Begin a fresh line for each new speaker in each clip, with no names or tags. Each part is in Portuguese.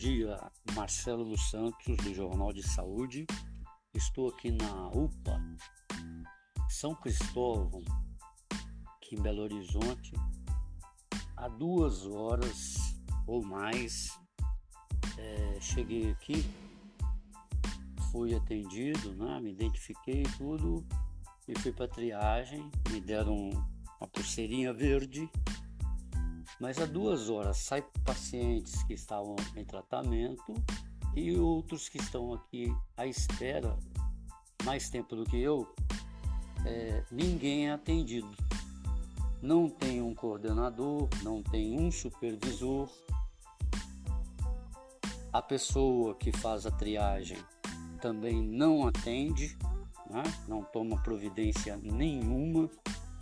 dia, Marcelo dos Santos, do Jornal de Saúde. Estou aqui na UPA São Cristóvão, aqui em Belo Horizonte, há duas horas ou mais. É, cheguei aqui, fui atendido, né? me identifiquei tudo e fui para triagem. Me deram uma pulseirinha verde mas há duas horas sai pacientes que estavam em tratamento e outros que estão aqui à espera mais tempo do que eu. É, ninguém é atendido. Não tem um coordenador, não tem um supervisor. A pessoa que faz a triagem também não atende, né? não toma providência nenhuma,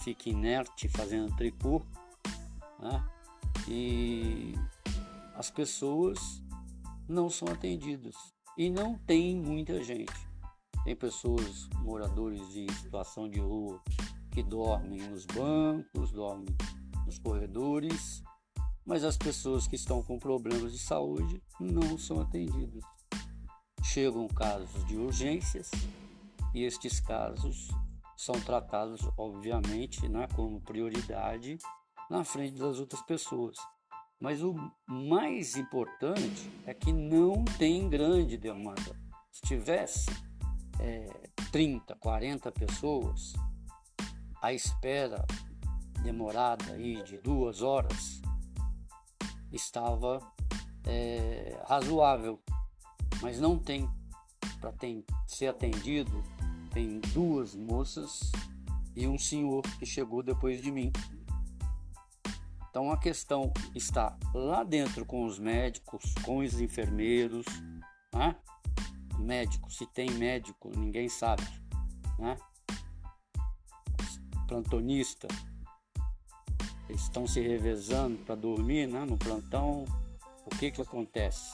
fica inerte fazendo tricô. Né? E as pessoas não são atendidas e não tem muita gente. Tem pessoas, moradores de situação de rua, que dormem nos bancos, dormem nos corredores, mas as pessoas que estão com problemas de saúde não são atendidas. Chegam casos de urgências e estes casos são tratados, obviamente, né, como prioridade na frente das outras pessoas. Mas o mais importante é que não tem grande demanda. Se tivesse é, 30, 40 pessoas, a espera demorada aí de duas horas estava é, razoável, mas não tem. Para ser atendido, tem duas moças e um senhor que chegou depois de mim. Então a questão está lá dentro com os médicos, com os enfermeiros, né? Médico, se tem médico, ninguém sabe, né? Plantonista, eles estão se revezando para dormir, né? No plantão, o que que acontece?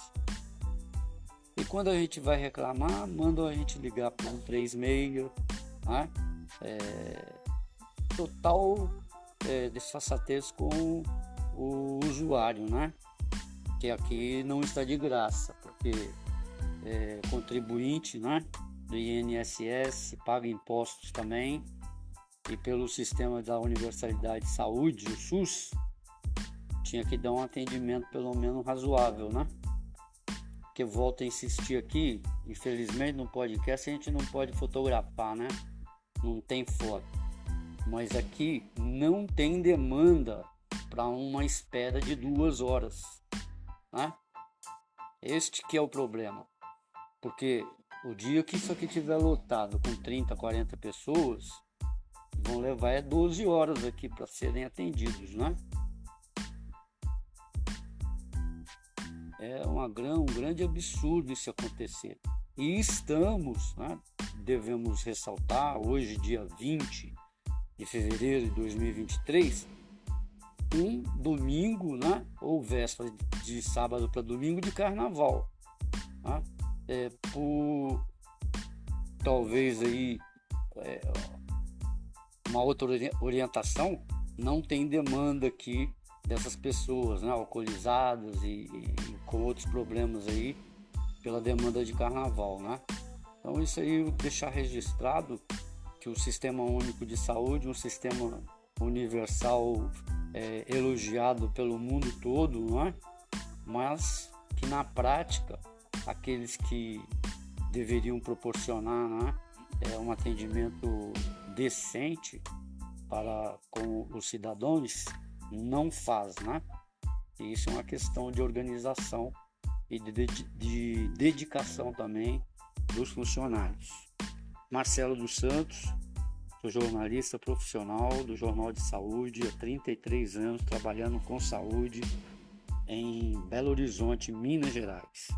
E quando a gente vai reclamar, mandam a gente ligar para um 36, né? É, total é, desfaçatez com o usuário, né? Que aqui não está de graça, porque é contribuinte, né? Do INSS, paga impostos também, e pelo sistema da Universalidade de Saúde, o SUS, tinha que dar um atendimento pelo menos razoável, né? Que volto a insistir aqui, infelizmente no podcast a gente não pode fotografar, né? Não tem foto mas aqui não tem demanda para uma espera de duas horas. Né? Este que é o problema. Porque o dia que isso aqui estiver lotado com 30, 40 pessoas, vão levar é 12 horas aqui para serem atendidos, né? É uma, um grande absurdo isso acontecer. E estamos, né, devemos ressaltar, hoje, dia 20 de fevereiro de 2023, um domingo, né, ou véspera de sábado para domingo de carnaval. Né? É, por talvez aí é, uma outra orientação, não tem demanda aqui dessas pessoas, né, alcoolizadas e, e com outros problemas aí pela demanda de carnaval, né? Então isso aí deixar registrado que o Sistema Único de Saúde, um sistema universal é, elogiado pelo mundo todo, não é? mas que na prática aqueles que deveriam proporcionar né, é, um atendimento decente para com os cidadãos não faz, né? Isso é uma questão de organização e de, de, de dedicação também dos funcionários. Marcelo dos Santos, sou jornalista profissional do Jornal de Saúde há 33 anos trabalhando com saúde em Belo Horizonte, Minas Gerais.